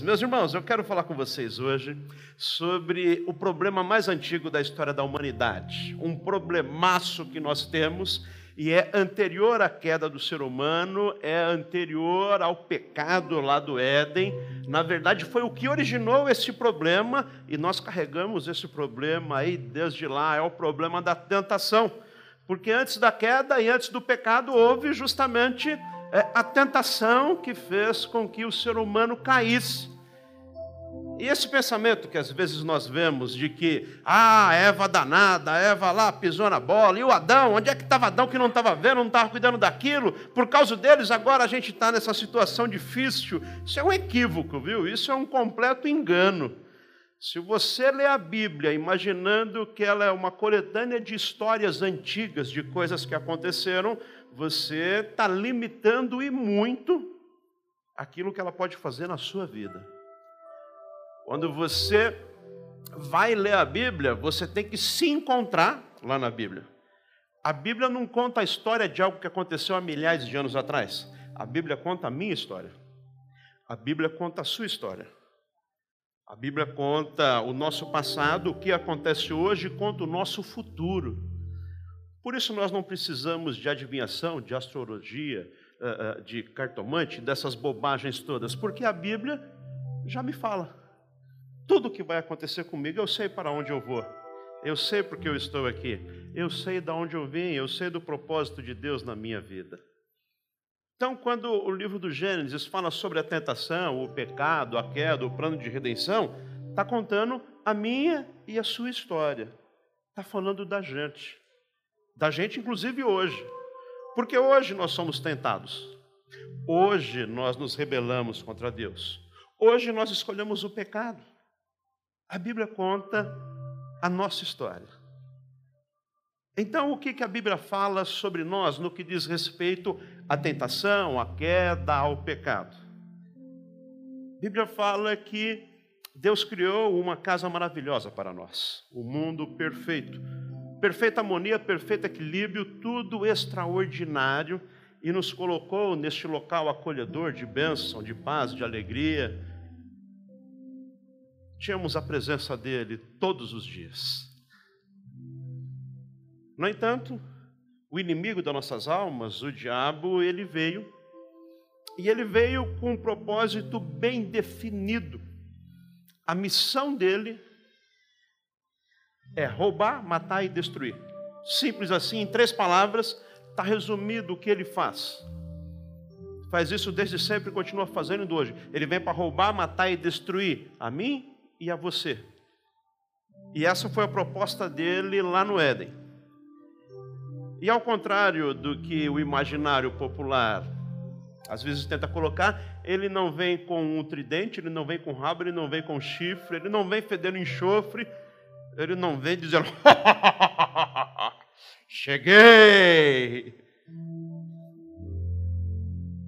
Meus irmãos, eu quero falar com vocês hoje sobre o problema mais antigo da história da humanidade. Um problemaço que nós temos e é anterior à queda do ser humano, é anterior ao pecado lá do Éden. Na verdade, foi o que originou esse problema e nós carregamos esse problema aí desde lá. É o problema da tentação. Porque antes da queda e antes do pecado houve justamente é a tentação que fez com que o ser humano caísse. E esse pensamento que às vezes nós vemos de que, ah, Eva danada, Eva lá pisou na bola, e o Adão, onde é que estava Adão que não estava vendo, não estava cuidando daquilo, por causa deles agora a gente está nessa situação difícil. Isso é um equívoco, viu? Isso é um completo engano. Se você lê a Bíblia imaginando que ela é uma coletânea de histórias antigas, de coisas que aconteceram, você está limitando e muito aquilo que ela pode fazer na sua vida. Quando você vai ler a Bíblia, você tem que se encontrar lá na Bíblia. A Bíblia não conta a história de algo que aconteceu há milhares de anos atrás. A Bíblia conta a minha história. A Bíblia conta a sua história. A Bíblia conta o nosso passado, o que acontece hoje, conta o nosso futuro. Por isso nós não precisamos de adivinhação, de astrologia, eh, eh, de cartomante, dessas bobagens todas, porque a Bíblia já me fala. Tudo o que vai acontecer comigo, eu sei para onde eu vou. Eu sei porque eu estou aqui. Eu sei de onde eu vim, eu sei do propósito de Deus na minha vida. Então, quando o livro do Gênesis fala sobre a tentação, o pecado, a queda, o plano de redenção, está contando a minha e a sua história. Está falando da gente da gente, inclusive hoje. Porque hoje nós somos tentados. Hoje nós nos rebelamos contra Deus. Hoje nós escolhemos o pecado. A Bíblia conta a nossa história. Então, o que, que a Bíblia fala sobre nós no que diz respeito à tentação, à queda, ao pecado? A Bíblia fala que Deus criou uma casa maravilhosa para nós, o um mundo perfeito, perfeita harmonia, perfeito equilíbrio, tudo extraordinário, e nos colocou neste local acolhedor de bênção, de paz, de alegria. Tínhamos a presença dele todos os dias. No entanto, o inimigo das nossas almas, o diabo, ele veio, e ele veio com um propósito bem definido. A missão dele é roubar, matar e destruir. Simples assim, em três palavras, está resumido o que ele faz. Faz isso desde sempre e continua fazendo hoje. Ele vem para roubar, matar e destruir a mim e a você. E essa foi a proposta dele lá no Éden. E ao contrário do que o imaginário popular às vezes tenta colocar, ele não vem com um tridente, ele não vem com rabo, ele não vem com chifre, ele não vem fedendo enxofre, ele não vem dizendo: Cheguei!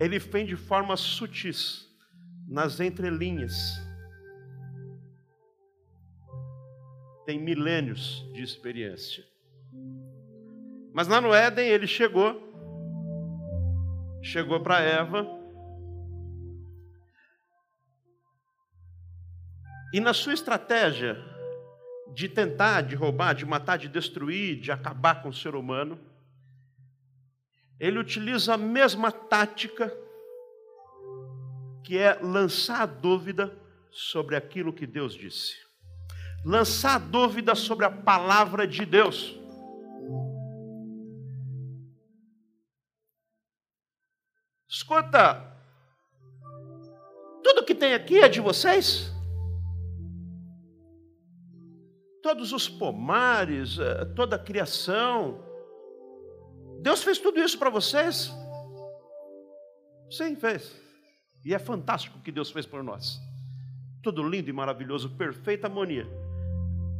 Ele vem de forma sutis, nas entrelinhas. Tem milênios de experiência. Mas lá no Éden ele chegou, chegou para Eva, e na sua estratégia, de tentar, de roubar, de matar, de destruir, de acabar com o ser humano, ele utiliza a mesma tática que é lançar a dúvida sobre aquilo que Deus disse. Lançar a dúvida sobre a palavra de Deus. Escuta, tudo que tem aqui é de vocês? Todos os pomares, eh, toda a criação. Deus fez tudo isso para vocês? Sim, fez. E é fantástico o que Deus fez por nós. Tudo lindo e maravilhoso, perfeita harmonia.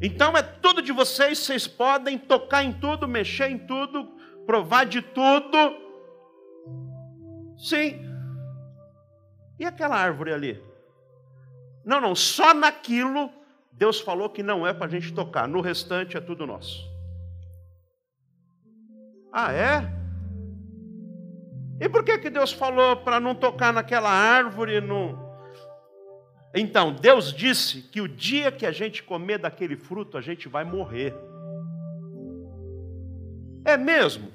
Então é tudo de vocês, vocês podem tocar em tudo, mexer em tudo, provar de tudo. Sim. E aquela árvore ali? Não, não, só naquilo Deus falou que não é para a gente tocar, no restante é tudo nosso. Ah, é? E por que, que Deus falou para não tocar naquela árvore? No... Então, Deus disse que o dia que a gente comer daquele fruto, a gente vai morrer. É mesmo?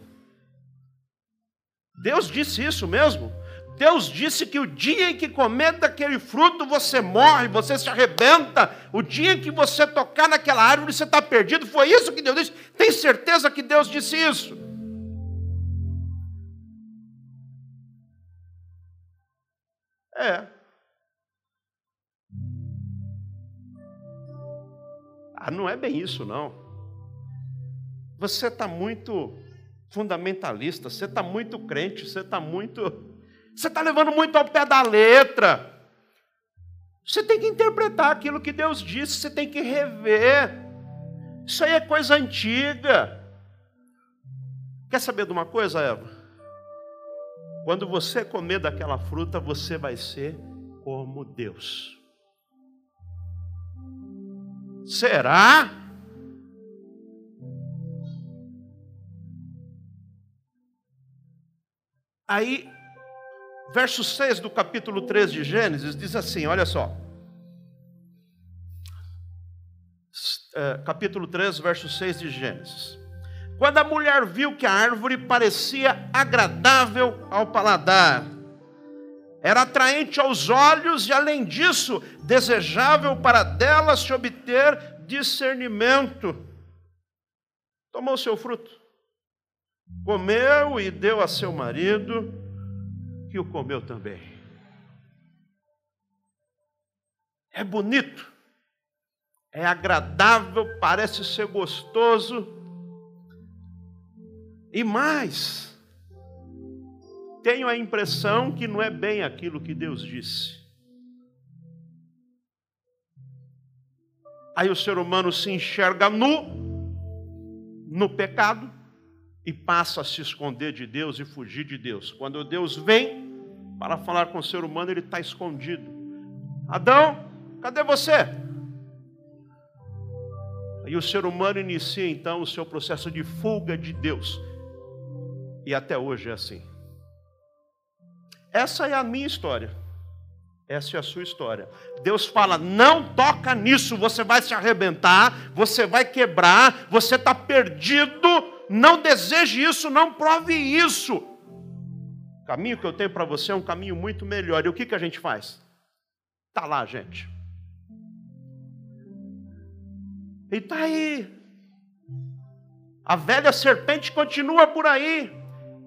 Deus disse isso mesmo? Deus disse que o dia em que comer daquele fruto você morre, você se arrebenta. O dia em que você tocar naquela árvore você está perdido. Foi isso que Deus disse? Tem certeza que Deus disse isso? É. Ah, não é bem isso, não. Você está muito fundamentalista, você está muito crente, você está muito. Você está levando muito ao pé da letra. Você tem que interpretar aquilo que Deus disse, você tem que rever. Isso aí é coisa antiga. Quer saber de uma coisa, Eva? Quando você comer daquela fruta, você vai ser como Deus. Será? Aí, verso 6 do capítulo 3 de Gênesis diz assim: olha só. É, capítulo 3, verso 6 de Gênesis. Quando a mulher viu que a árvore parecia agradável ao paladar, era atraente aos olhos e, além disso, desejável para dela se obter discernimento. Tomou seu fruto, comeu e deu a seu marido, que o comeu também. É bonito, é agradável, parece ser gostoso e mais, tenho a impressão que não é bem aquilo que Deus disse. Aí o ser humano se enxerga nu, no pecado, e passa a se esconder de Deus e fugir de Deus. Quando Deus vem para falar com o ser humano, ele está escondido. Adão, cadê você? E o ser humano inicia então o seu processo de fuga de Deus. E até hoje é assim. Essa é a minha história. Essa é a sua história. Deus fala: não toca nisso, você vai se arrebentar, você vai quebrar, você está perdido. Não deseje isso, não prove isso. O caminho que eu tenho para você é um caminho muito melhor. E o que, que a gente faz? Está lá, gente. E está aí. A velha serpente continua por aí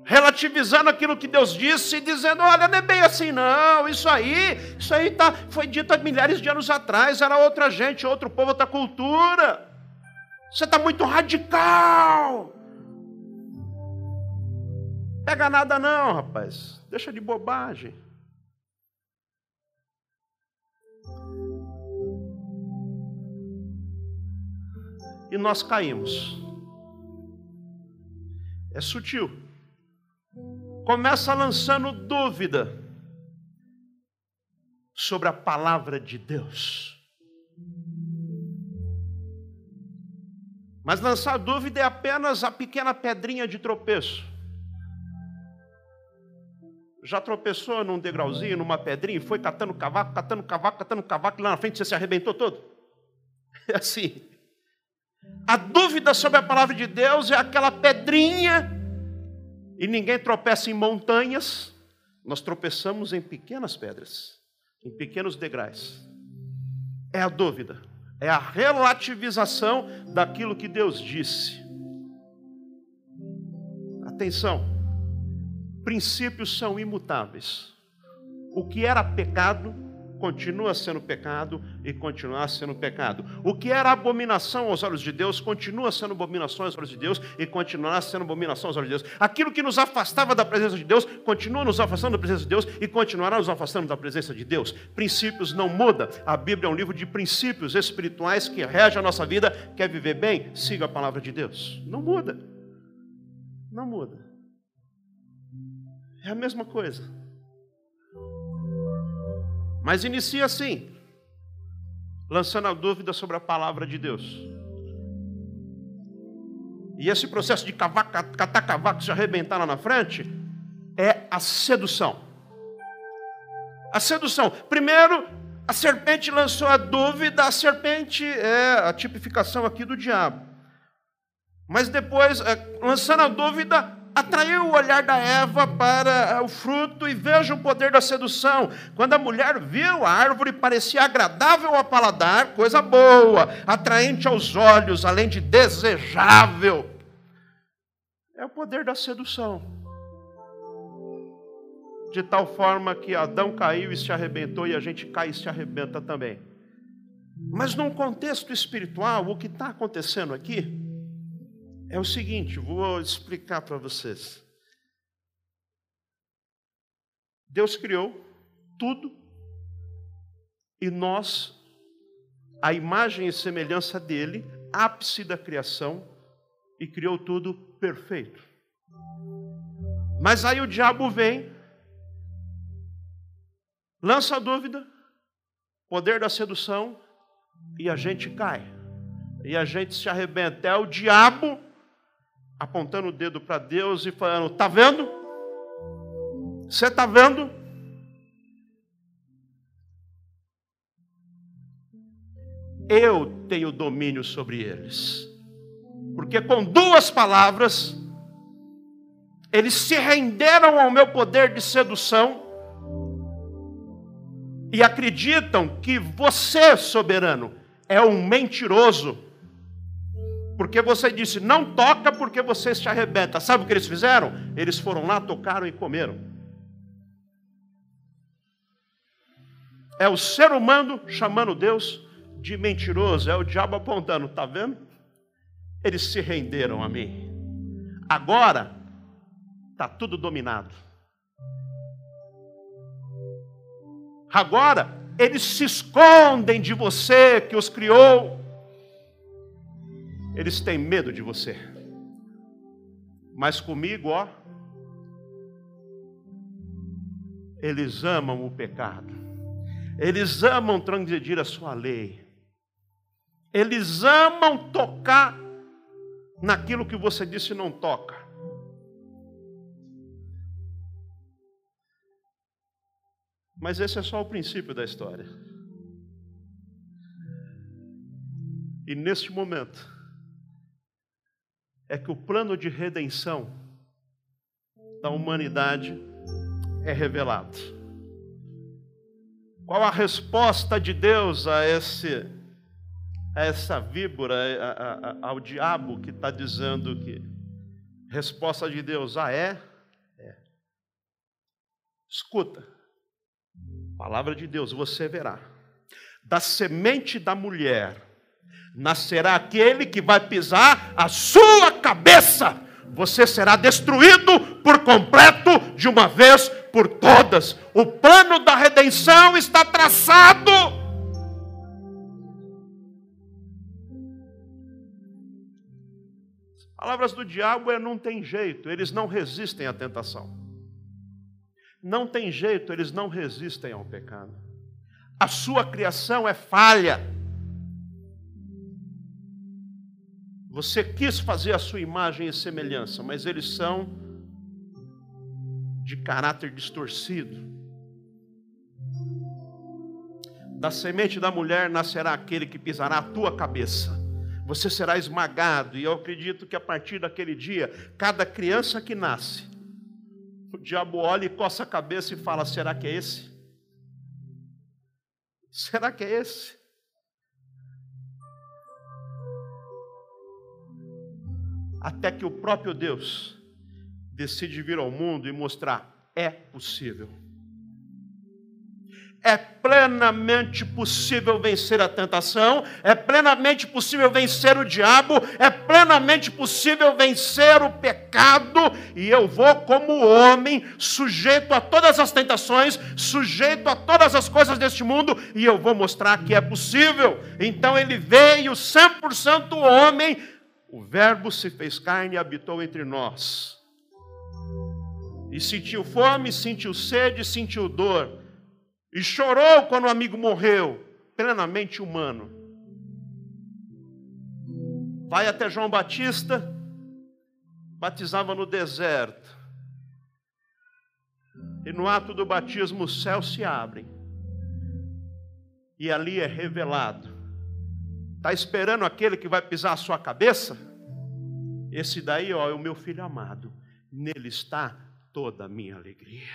relativizando aquilo que Deus disse e dizendo: olha, não é bem assim, não. Isso aí, isso aí tá, foi dito há milhares de anos atrás, era outra gente, outro povo, outra cultura. Você está muito radical. Pega nada, não, rapaz. Deixa de bobagem. E nós caímos. É sutil começa lançando dúvida sobre a palavra de Deus. Mas lançar dúvida é apenas a pequena pedrinha de tropeço. Já tropeçou num degrauzinho, numa pedrinha, foi catando cavaco, catando cavaco, catando cavaco, lá na frente você se arrebentou todo? É assim. A dúvida sobre a palavra de Deus é aquela pedrinha e ninguém tropeça em montanhas, nós tropeçamos em pequenas pedras, em pequenos degraus. É a dúvida, é a relativização daquilo que Deus disse. Atenção, princípios são imutáveis. O que era pecado continua sendo pecado e continuar sendo pecado. O que era abominação aos olhos de Deus continua sendo abominação aos olhos de Deus e continuará sendo abominação aos olhos de Deus. Aquilo que nos afastava da presença de Deus continua nos afastando da presença de Deus e continuará nos afastando da presença de Deus. Princípios não muda. A Bíblia é um livro de princípios espirituais que rege a nossa vida. Quer viver bem? Siga a palavra de Deus. Não muda. Não muda. É a mesma coisa. Mas inicia assim, lançando a dúvida sobre a palavra de Deus. E esse processo de cavar, catar cavaco, se arrebentar lá na frente, é a sedução. A sedução. Primeiro, A serpente lançou a dúvida, a serpente é a tipificação aqui do diabo. Mas depois, é, lançando a dúvida, atraiu o olhar da Eva para é, o fruto e veja o poder da sedução. Quando a mulher viu a árvore, parecia agradável ao paladar, coisa boa, atraente aos olhos, além de desejável. É o poder da sedução de tal forma que Adão caiu e se arrebentou, e a gente cai e se arrebenta também. Mas num contexto espiritual, o que está acontecendo aqui é o seguinte: vou explicar para vocês. Deus criou tudo e nós, a imagem e semelhança dele, ápice da criação, e criou tudo perfeito. Mas aí o diabo vem lança a dúvida, poder da sedução, e a gente cai. E a gente se arrebenta. É o diabo apontando o dedo para Deus e falando: Está vendo? Você está vendo? Eu tenho domínio sobre eles. Porque com duas palavras, eles se renderam ao meu poder de sedução e acreditam que você, soberano, é um mentiroso. Porque você disse, não toca porque você se arrebenta. Sabe o que eles fizeram? Eles foram lá, tocaram e comeram. É o ser humano chamando Deus de mentiroso, é o diabo apontando, está vendo? Eles se renderam a mim. Agora está tudo dominado. Agora, eles se escondem de você que os criou. Eles têm medo de você. Mas comigo, ó, eles amam o pecado. Eles amam transgredir a sua lei. Eles amam tocar naquilo que você disse não toca. Mas esse é só o princípio da história. E neste momento, é que o plano de redenção da humanidade é revelado. Qual a resposta de Deus a, esse, a essa víbora, a, a, ao diabo que está dizendo que resposta de Deus, ah, é? É. Escuta. Palavra de Deus, você verá. Da semente da mulher nascerá aquele que vai pisar a sua cabeça. Você será destruído por completo de uma vez por todas. O plano da redenção está traçado. As palavras do diabo é não tem jeito, eles não resistem à tentação. Não tem jeito, eles não resistem ao pecado. A sua criação é falha. Você quis fazer a sua imagem e semelhança, mas eles são de caráter distorcido. Da semente da mulher nascerá aquele que pisará a tua cabeça. Você será esmagado, e eu acredito que a partir daquele dia, cada criança que nasce o diabo olha e coça a cabeça e fala: será que é esse? Será que é esse? Até que o próprio Deus decide vir ao mundo e mostrar: é possível é plenamente possível vencer a tentação, é plenamente possível vencer o diabo, é plenamente possível vencer o pecado, e eu vou, como homem, sujeito a todas as tentações, sujeito a todas as coisas deste mundo, e eu vou mostrar que é possível. Então ele veio 100% homem, o Verbo se fez carne e habitou entre nós. E sentiu fome, sentiu sede, sentiu dor e chorou quando o amigo morreu, plenamente humano. Vai até João Batista, batizava no deserto. E no ato do batismo os céus se abrem. e ali é revelado. Está esperando aquele que vai pisar a sua cabeça? Esse daí, ó, é o meu filho amado. Nele está toda a minha alegria.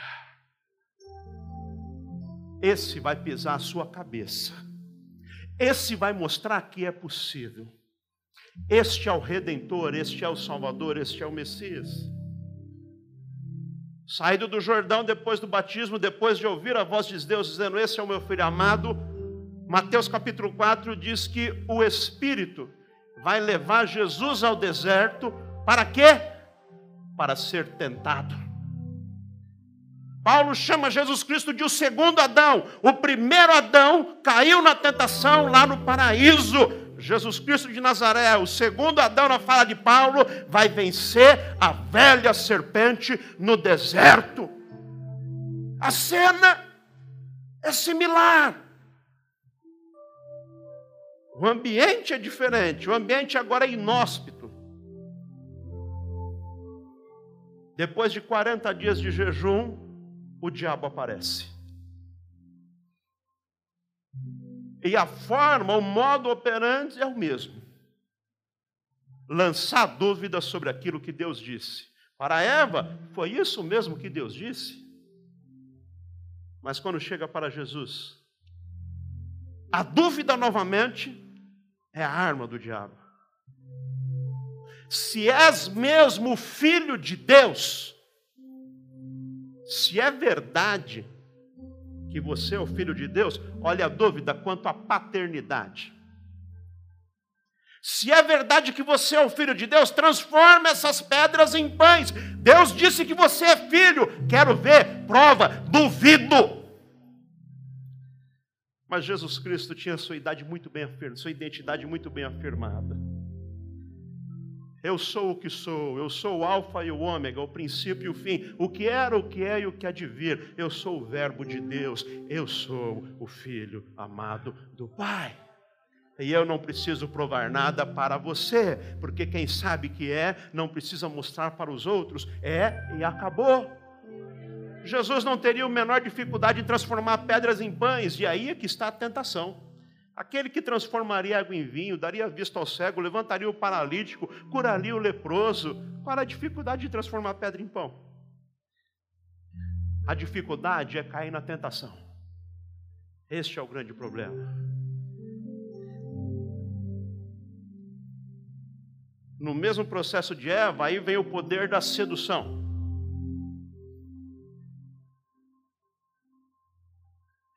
Esse vai pisar a sua cabeça. Esse vai mostrar que é possível. Este é o Redentor, este é o Salvador, este é o Messias. Saído do Jordão depois do batismo, depois de ouvir a voz de Deus dizendo: Esse é o meu filho amado. Mateus capítulo 4 diz que o Espírito vai levar Jesus ao deserto para quê? Para ser tentado. Paulo chama Jesus Cristo de o segundo Adão. O primeiro Adão caiu na tentação lá no paraíso. Jesus Cristo de Nazaré, o segundo Adão, na fala de Paulo, vai vencer a velha serpente no deserto. A cena é similar. O ambiente é diferente, o ambiente agora é inóspito. Depois de 40 dias de jejum, o diabo aparece. E a forma, o modo operante é o mesmo. Lançar dúvidas sobre aquilo que Deus disse. Para Eva, foi isso mesmo que Deus disse? Mas quando chega para Jesus, a dúvida novamente é a arma do diabo. Se és mesmo filho de Deus, se é verdade que você é o filho de Deus, olha a dúvida quanto à paternidade. Se é verdade que você é o filho de Deus, transforma essas pedras em pães. Deus disse que você é filho. Quero ver, prova, duvido. Mas Jesus Cristo tinha sua idade muito bem afirmada, sua identidade muito bem afirmada. Eu sou o que sou, eu sou o Alfa e o Ômega, o princípio e o fim, o que era, o que é e o que há de vir. Eu sou o Verbo de Deus, eu sou o Filho amado do Pai. E eu não preciso provar nada para você, porque quem sabe que é, não precisa mostrar para os outros, é e acabou. Jesus não teria a menor dificuldade em transformar pedras em pães, e aí é que está a tentação. Aquele que transformaria água em vinho, daria vista ao cego, levantaria o paralítico, curaria o leproso. Qual a dificuldade de transformar pedra em pão? A dificuldade é cair na tentação. Este é o grande problema. No mesmo processo de Eva, aí vem o poder da sedução.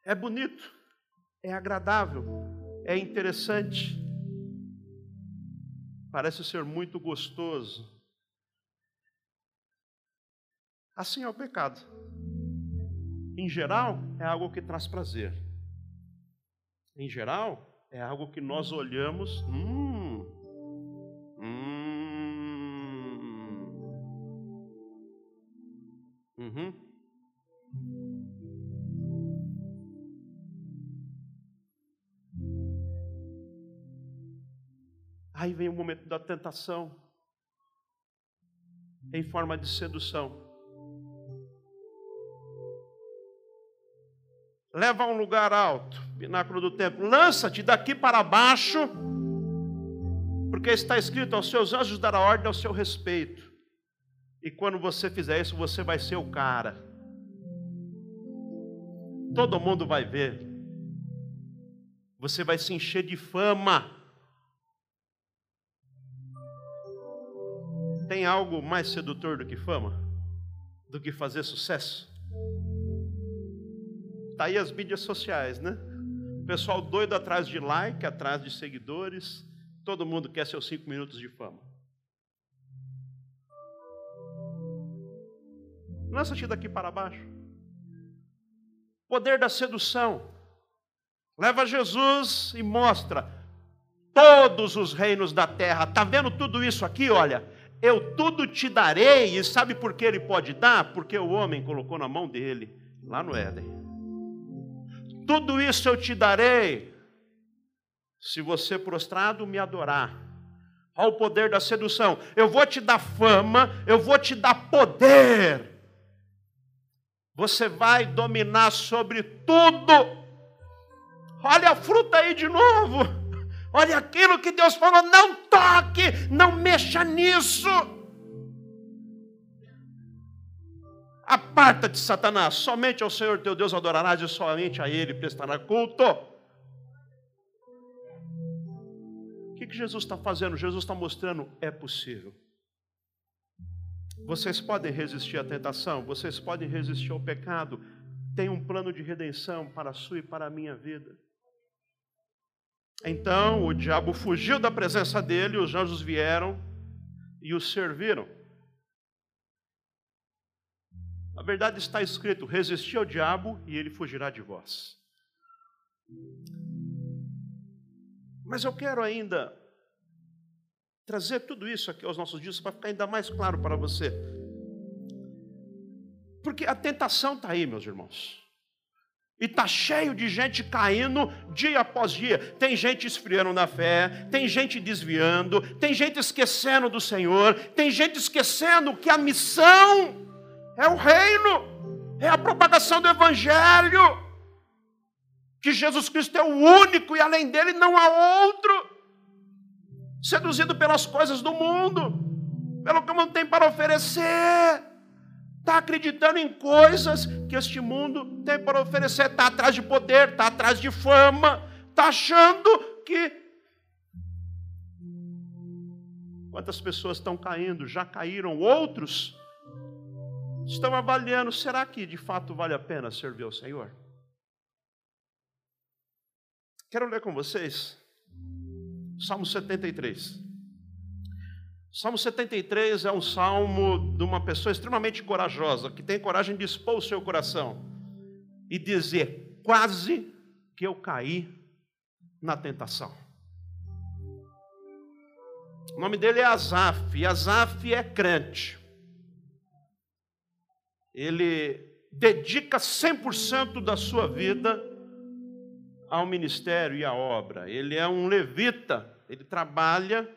É bonito, é agradável, é interessante, parece ser muito gostoso. Assim é o pecado. Em geral, é algo que traz prazer. Em geral, é algo que nós olhamos, hum, hum, uhum. Aí vem o momento da tentação, em forma de sedução. Leva a um lugar alto, pináculo do templo, lança-te daqui para baixo, porque está escrito: aos seus anjos dará ordem ao seu respeito. E quando você fizer isso, você vai ser o cara. Todo mundo vai ver. Você vai se encher de fama. Tem algo mais sedutor do que fama? Do que fazer sucesso? Está aí as mídias sociais, né? O pessoal doido atrás de like, atrás de seguidores. Todo mundo quer seus cinco minutos de fama. Lança-te daqui para baixo. Poder da sedução. Leva Jesus e mostra todos os reinos da terra. Está vendo tudo isso aqui? Olha, eu tudo te darei, e sabe por que ele pode dar? Porque o homem colocou na mão dele, lá no Éden. Tudo isso eu te darei, se você prostrado me adorar. Olha o poder da sedução. Eu vou te dar fama, eu vou te dar poder. Você vai dominar sobre tudo. Olha a fruta aí de novo. Olha aquilo que Deus falou: não toque, não mexa nisso. Aparta de Satanás, somente ao Senhor teu Deus adorarás e somente a Ele prestará culto. O que, que Jesus está fazendo? Jesus está mostrando: é possível. Vocês podem resistir à tentação, vocês podem resistir ao pecado. Tem um plano de redenção para a sua e para a minha vida. Então o diabo fugiu da presença dele, os anjos vieram e o serviram. Na verdade está escrito: resisti ao diabo e ele fugirá de vós. Mas eu quero ainda trazer tudo isso aqui aos nossos dias para ficar ainda mais claro para você. Porque a tentação está aí, meus irmãos. E está cheio de gente caindo dia após dia. Tem gente esfriando na fé, tem gente desviando, tem gente esquecendo do Senhor, tem gente esquecendo que a missão é o reino, é a propagação do Evangelho. Que Jesus Cristo é o único e além dele não há outro. Seduzido pelas coisas do mundo, pelo que o mundo tem para oferecer. Está acreditando em coisas que este mundo tem para oferecer. Está atrás de poder, está atrás de fama, está achando que. Quantas pessoas estão caindo? Já caíram outros? estão avaliando: será que de fato vale a pena servir ao Senhor? Quero ler com vocês Salmo 73. Salmo 73 é um salmo de uma pessoa extremamente corajosa, que tem coragem de expor o seu coração e dizer: quase que eu caí na tentação. O nome dele é Azaf, e Azaf é crente ele dedica 100% da sua vida ao ministério e à obra. Ele é um levita, ele trabalha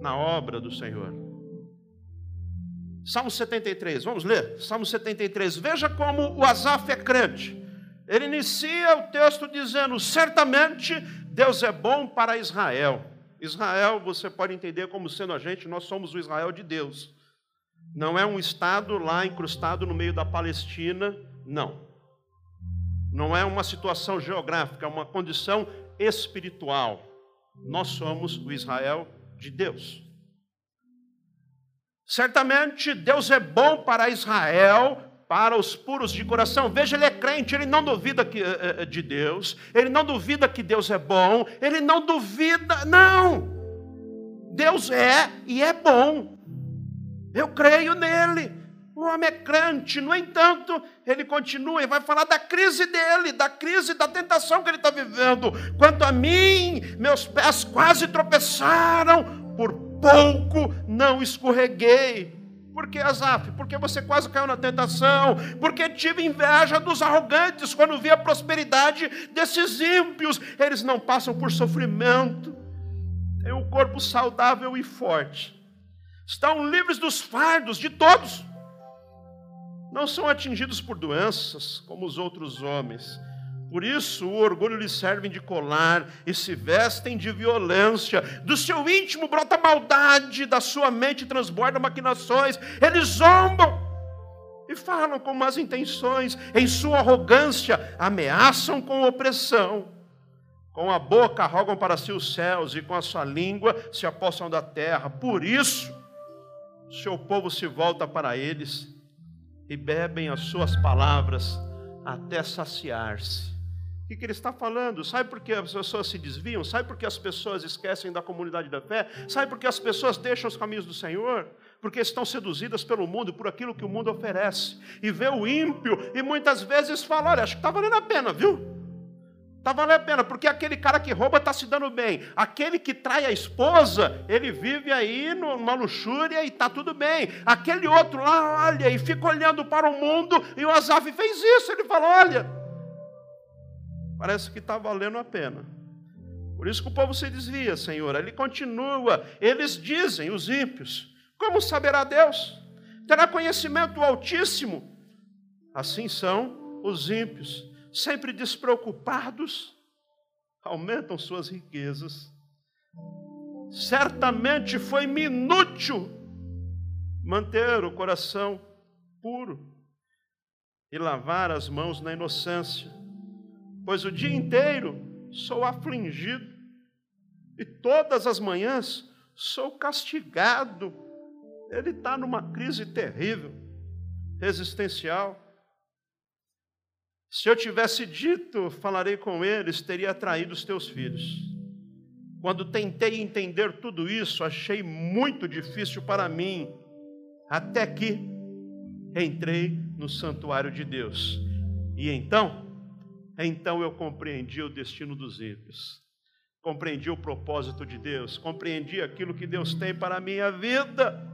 na obra do Senhor. Salmo 73, vamos ler? Salmo 73. Veja como o Asaf é crente. Ele inicia o texto dizendo: Certamente Deus é bom para Israel. Israel, você pode entender como sendo a gente, nós somos o Israel de Deus. Não é um estado lá incrustado no meio da Palestina, não. Não é uma situação geográfica, é uma condição espiritual. Nós somos o Israel de Deus. Certamente Deus é bom para Israel, para os puros de coração. Veja, ele é crente, ele não duvida que, eh, eh, de Deus, ele não duvida que Deus é bom, ele não duvida, não. Deus é e é bom. Eu creio nele. O homem é crente, no entanto, ele continua e vai falar da crise dele, da crise, da tentação que ele está vivendo. Quanto a mim, meus pés quase tropeçaram, por pouco não escorreguei. Por que, Azaf? Porque você quase caiu na tentação. Porque tive inveja dos arrogantes quando vi a prosperidade desses ímpios. Eles não passam por sofrimento. Tem um corpo saudável e forte estão livres dos fardos de todos. Não são atingidos por doenças como os outros homens. Por isso, o orgulho lhes serve de colar e se vestem de violência. Do seu íntimo brota maldade, da sua mente transborda maquinações. Eles zombam e falam com más intenções. Em sua arrogância, ameaçam com opressão. Com a boca arrogam para si os céus e com a sua língua se apossam da terra. Por isso, seu povo se volta para eles e bebem as suas palavras até saciar-se. O que, que ele está falando? Sabe por que as pessoas se desviam? Sabe por que as pessoas esquecem da comunidade da fé? Sabe por que as pessoas deixam os caminhos do Senhor? Porque estão seduzidas pelo mundo, por aquilo que o mundo oferece. E vê o ímpio e muitas vezes fala: olha, acho que está valendo a pena, viu? Está valendo a pena, porque aquele cara que rouba está se dando bem. Aquele que trai a esposa, ele vive aí numa luxúria e está tudo bem. Aquele outro lá, olha, e fica olhando para o mundo, e o Azaf fez isso. Ele falou: olha, parece que está valendo a pena. Por isso que o povo se desvia, Senhor. Ele continua. Eles dizem, os ímpios: como saberá Deus? Terá conhecimento Altíssimo? Assim são os ímpios sempre despreocupados aumentam suas riquezas. Certamente foi-me inútil manter o coração puro e lavar as mãos na inocência, pois o dia inteiro sou afligido e todas as manhãs sou castigado. Ele está numa crise terrível, existencial. Se eu tivesse dito, falarei com eles, teria traído os teus filhos. Quando tentei entender tudo isso, achei muito difícil para mim, até que entrei no santuário de Deus. E então, então eu compreendi o destino dos ímpios. Compreendi o propósito de Deus, compreendi aquilo que Deus tem para a minha vida.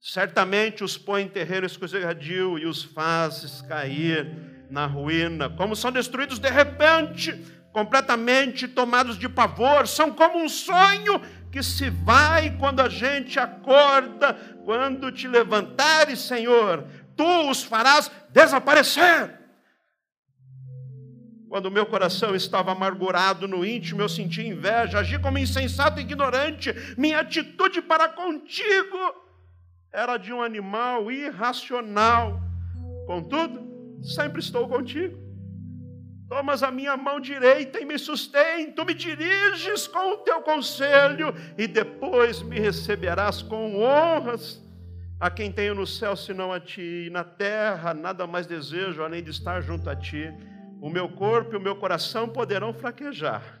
Certamente os põe em terreno escorregadio e os fazes cair na ruína, como são destruídos de repente, completamente tomados de pavor, são como um sonho que se vai quando a gente acorda, quando te levantares, Senhor, tu os farás desaparecer. Quando meu coração estava amargurado no íntimo, eu sentia inveja, agi como insensato e ignorante. Minha atitude para contigo era de um animal irracional. Contudo, sempre estou contigo. Tomas a minha mão direita e me sustém, tu me diriges com o teu conselho e depois me receberás com honras. A quem tenho no céu senão a ti, e na terra nada mais desejo além de estar junto a ti. O meu corpo e o meu coração poderão fraquejar,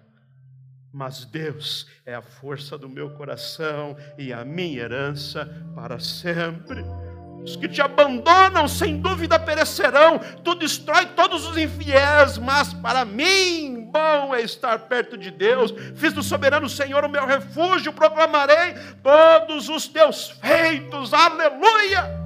mas Deus é a força do meu coração e a minha herança para sempre. Os que te abandonam, sem dúvida perecerão. Tu destrói todos os infiéis, mas para mim, bom é estar perto de Deus. Fiz do soberano Senhor o meu refúgio, proclamarei todos os teus feitos. Aleluia!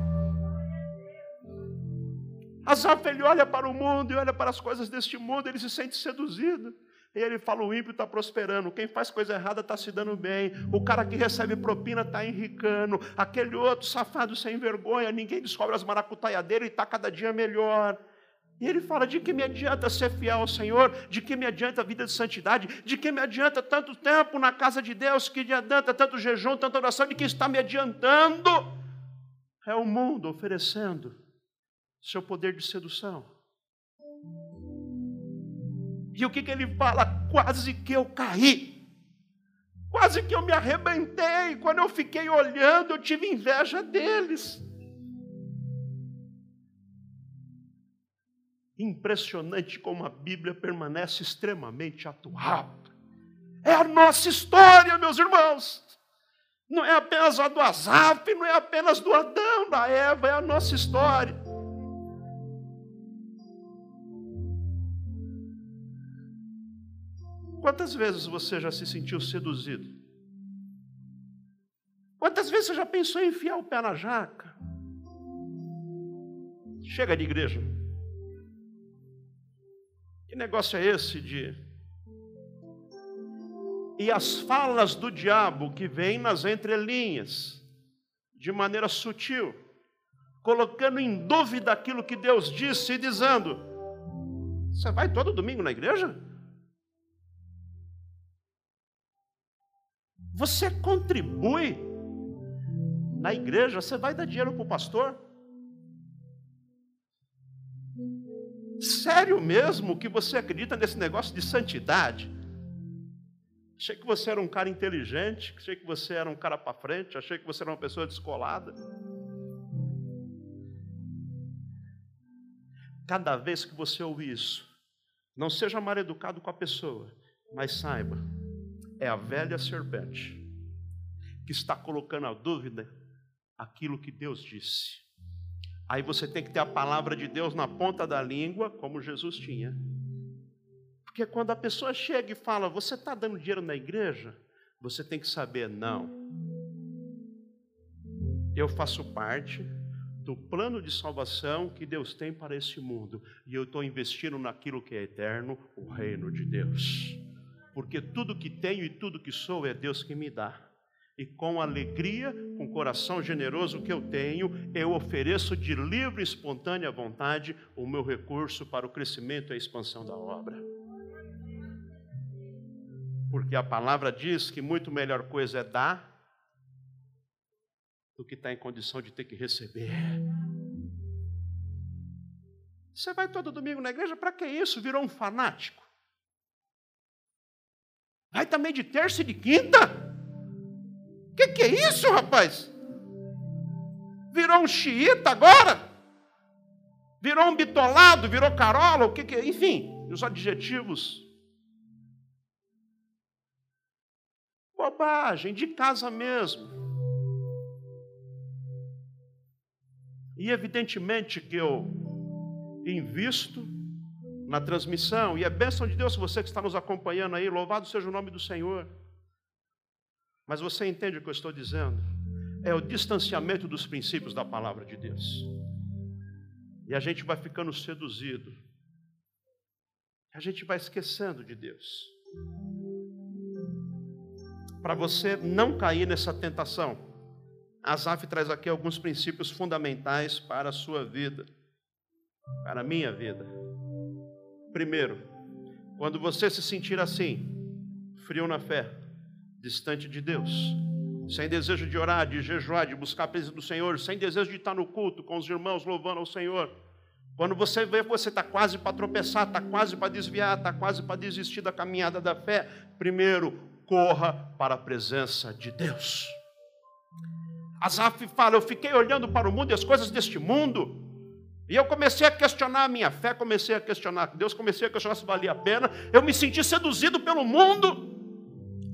Asaf, ele olha para o mundo e olha para as coisas deste mundo, ele se sente seduzido. E ele fala: o ímpio está prosperando, quem faz coisa errada está se dando bem, o cara que recebe propina está enricando, aquele outro safado sem vergonha, ninguém descobre as maracutaias dele e está cada dia melhor. E ele fala: de que me adianta ser fiel ao Senhor? De que me adianta a vida de santidade? De que me adianta tanto tempo na casa de Deus? Que me adianta tanto jejum, tanta oração? De que está me adiantando? É o mundo oferecendo seu poder de sedução. E o que, que ele fala? Quase que eu caí. Quase que eu me arrebentei. Quando eu fiquei olhando, eu tive inveja deles. Impressionante como a Bíblia permanece extremamente atual. É a nossa história, meus irmãos. Não é apenas a do Azaf, não é apenas do Adão, da Eva, é a nossa história. Quantas vezes você já se sentiu seduzido? Quantas vezes você já pensou em enfiar o pé na jaca? Chega de igreja. Que negócio é esse de. E as falas do diabo que vêm nas entrelinhas, de maneira sutil, colocando em dúvida aquilo que Deus disse e dizendo: Você vai todo domingo na igreja? Você contribui na igreja, você vai dar dinheiro para o pastor? Sério mesmo que você acredita nesse negócio de santidade? Achei que você era um cara inteligente, achei que você era um cara para frente, achei que você era uma pessoa descolada. Cada vez que você ouvir isso, não seja mal educado com a pessoa, mas saiba, é a velha serpente que está colocando a dúvida aquilo que Deus disse. Aí você tem que ter a palavra de Deus na ponta da língua, como Jesus tinha. Porque quando a pessoa chega e fala, você está dando dinheiro na igreja? Você tem que saber, não. Eu faço parte do plano de salvação que Deus tem para esse mundo. E eu estou investindo naquilo que é eterno, o reino de Deus porque tudo que tenho e tudo que sou é Deus que me dá. E com alegria, com coração generoso que eu tenho, eu ofereço de livre e espontânea vontade o meu recurso para o crescimento e a expansão da obra. Porque a palavra diz que muito melhor coisa é dar do que estar tá em condição de ter que receber. Você vai todo domingo na igreja, para que isso? Virou um fanático. Vai também de terça e de quinta? O que, que é isso, rapaz? Virou um xiita agora? Virou um bitolado, virou carola, o que, que é? Enfim, os adjetivos. Bobagem, de casa mesmo. E evidentemente que eu invisto na transmissão, e é bênção de Deus você que está nos acompanhando aí, louvado seja o nome do Senhor. Mas você entende o que eu estou dizendo? É o distanciamento dos princípios da palavra de Deus. E a gente vai ficando seduzido. A gente vai esquecendo de Deus. Para você não cair nessa tentação, Asaf traz aqui alguns princípios fundamentais para a sua vida, para a minha vida. Primeiro, quando você se sentir assim, frio na fé, distante de Deus, sem desejo de orar, de jejuar, de buscar a presença do Senhor, sem desejo de estar no culto com os irmãos louvando ao Senhor. Quando você vê que você está quase para tropeçar, está quase para desviar, está quase para desistir da caminhada da fé, primeiro, corra para a presença de Deus. Asaf fala: Eu fiquei olhando para o mundo e as coisas deste mundo, e eu comecei a questionar a minha fé, comecei a questionar Deus, comecei a questionar se valia a pena. Eu me senti seduzido pelo mundo.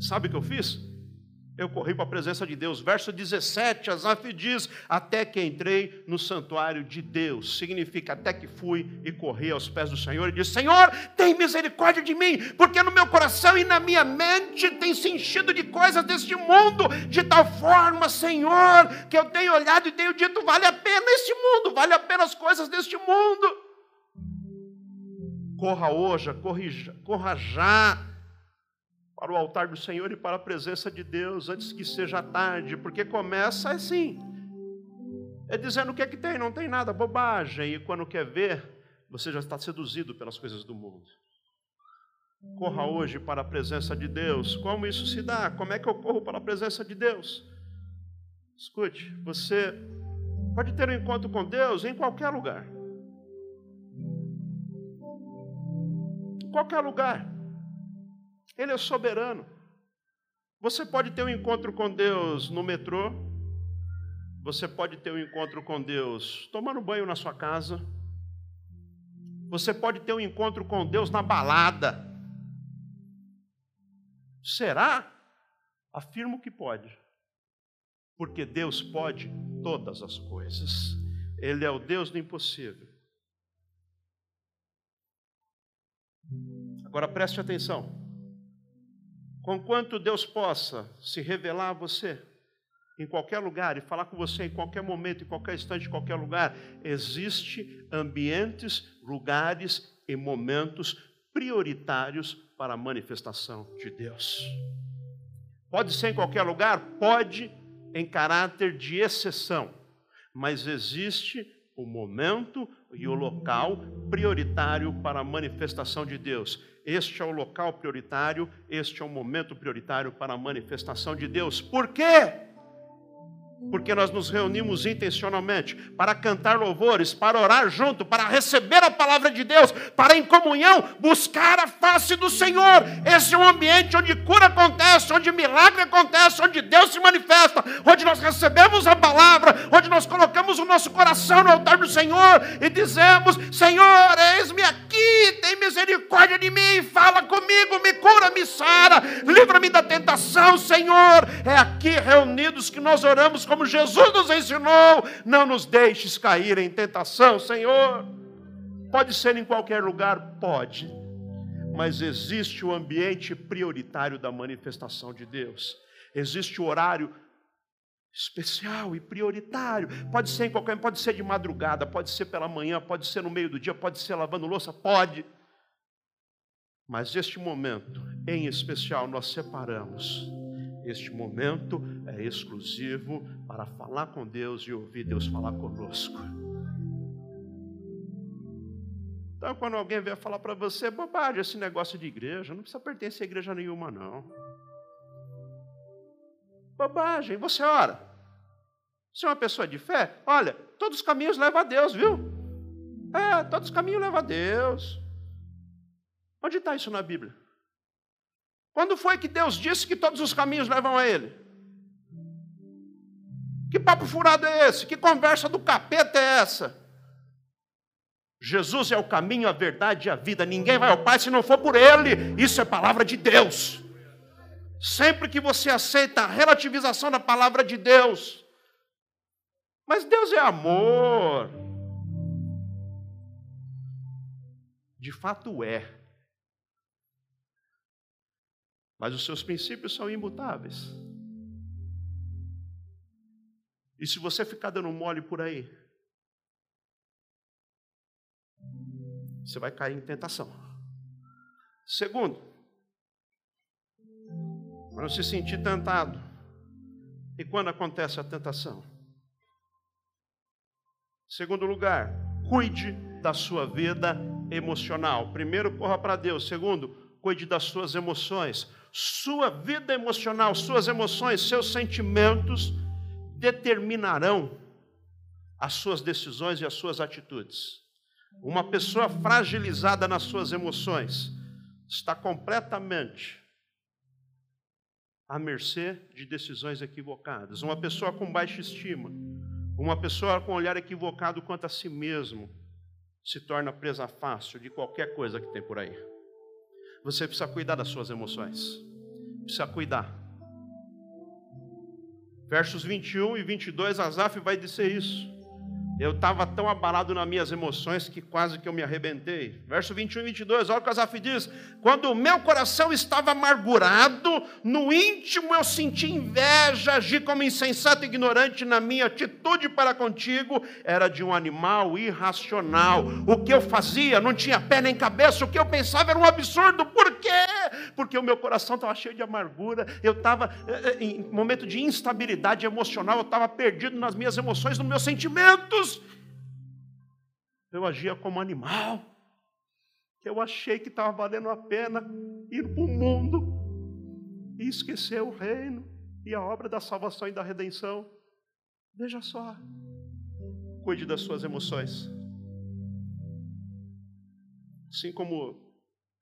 Sabe o que eu fiz? Eu corri para a presença de Deus. Verso 17, Asaf diz: Até que entrei no santuário de Deus. Significa até que fui e corri aos pés do Senhor e disse: Senhor, tem misericórdia de mim, porque no meu coração e na minha mente tem se enchido de coisas deste mundo, de tal forma, Senhor, que eu tenho olhado e tenho dito: vale a pena este mundo, vale a pena as coisas deste mundo. Corra hoje, corrija, corra já para o altar do Senhor e para a presença de Deus antes que seja tarde, porque começa assim, é dizendo o que é que tem, não tem nada, bobagem, e quando quer ver, você já está seduzido pelas coisas do mundo. Corra hoje para a presença de Deus. Como isso se dá? Como é que eu corro para a presença de Deus? Escute, você pode ter um encontro com Deus em qualquer lugar. Em qualquer lugar. Ele é soberano. Você pode ter um encontro com Deus no metrô, você pode ter um encontro com Deus tomando banho na sua casa, você pode ter um encontro com Deus na balada. Será? Afirmo que pode, porque Deus pode todas as coisas, Ele é o Deus do impossível. Agora preste atenção. Conquanto Deus possa se revelar a você em qualquer lugar e falar com você em qualquer momento, em qualquer instante, em qualquer lugar, existe ambientes, lugares e momentos prioritários para a manifestação de Deus. Pode ser em qualquer lugar, pode em caráter de exceção, mas existe o momento e o local prioritário para a manifestação de Deus. Este é o local prioritário, este é o momento prioritário para a manifestação de Deus. Por quê? Porque nós nos reunimos intencionalmente para cantar louvores, para orar junto, para receber a palavra de Deus, para em comunhão buscar a face do Senhor. Esse é um ambiente onde cura acontece, onde milagre acontece, onde Deus se manifesta, onde nós recebemos a palavra, onde nós colocamos o nosso coração no altar do Senhor e dizemos: Senhor, eis-me aqui, tem misericórdia de mim, fala comigo, me cura, me sara, livra-me da tentação, Senhor. É aqui reunidos que nós oramos como Jesus nos ensinou, não nos deixes cair em tentação, Senhor. Pode ser em qualquer lugar, pode, mas existe o ambiente prioritário da manifestação de Deus, existe o horário especial e prioritário. Pode ser em qualquer, pode ser de madrugada, pode ser pela manhã, pode ser no meio do dia, pode ser lavando louça, pode. Mas este momento, em especial, nós separamos este momento é exclusivo para falar com Deus e ouvir Deus falar conosco. Então, quando alguém vier falar para você, bobagem, esse negócio de igreja, não precisa pertencer a igreja nenhuma, não. Bobagem, você ora. Você é uma pessoa de fé? Olha, todos os caminhos levam a Deus, viu? É, todos os caminhos levam a Deus. Onde está isso na Bíblia? Quando foi que Deus disse que todos os caminhos levam a Ele? Que papo furado é esse? Que conversa do capeta é essa? Jesus é o caminho, a verdade e a vida. Ninguém vai ao Pai se não for por Ele. Isso é palavra de Deus. Sempre que você aceita a relativização da palavra de Deus, mas Deus é amor. De fato é. Mas os seus princípios são imutáveis. E se você ficar dando mole por aí, você vai cair em tentação. Segundo, quando se sentir tentado, e quando acontece a tentação? Segundo lugar, cuide da sua vida emocional. Primeiro, corra para Deus. Segundo, cuide das suas emoções. Sua vida emocional, suas emoções, seus sentimentos determinarão as suas decisões e as suas atitudes. Uma pessoa fragilizada nas suas emoções está completamente à mercê de decisões equivocadas. Uma pessoa com baixa estima, uma pessoa com olhar equivocado quanto a si mesmo, se torna presa fácil de qualquer coisa que tem por aí. Você precisa cuidar das suas emoções. Precisa cuidar. Versos 21 e 22, Asaf vai dizer isso. Eu estava tão abalado nas minhas emoções que quase que eu me arrebentei. Verso 21 e 22, olha o que Asaf diz: Quando o meu coração estava amargurado, no íntimo eu senti inveja, agi como insensato e ignorante na minha atitude para contigo, era de um animal irracional. O que eu fazia não tinha pé nem cabeça, o que eu pensava era um absurdo. Por quê? Porque o meu coração estava cheio de amargura, eu estava eh, eh, em momento de instabilidade emocional, eu estava perdido nas minhas emoções, nos meus sentimentos eu agia como animal, que eu achei que estava valendo a pena ir para o mundo e esquecer o reino e a obra da salvação e da redenção. Veja só, cuide das suas emoções. Assim como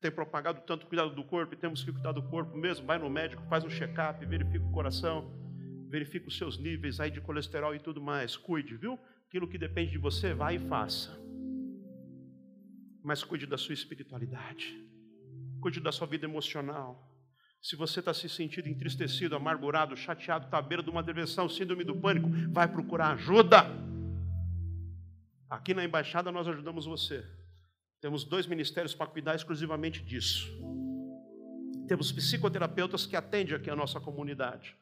tem propagado tanto cuidado do corpo, e temos que cuidar do corpo mesmo, vai no médico, faz um check-up, verifica o coração, verifica os seus níveis aí de colesterol e tudo mais. Cuide, viu? Aquilo que depende de você, vai e faça mas cuide da sua espiritualidade, cuide da sua vida emocional. Se você está se sentindo entristecido, amargurado, chateado, está à beira de uma depressão, síndrome do pânico, vai procurar ajuda. Aqui na embaixada nós ajudamos você. Temos dois ministérios para cuidar exclusivamente disso. Temos psicoterapeutas que atendem aqui a nossa comunidade.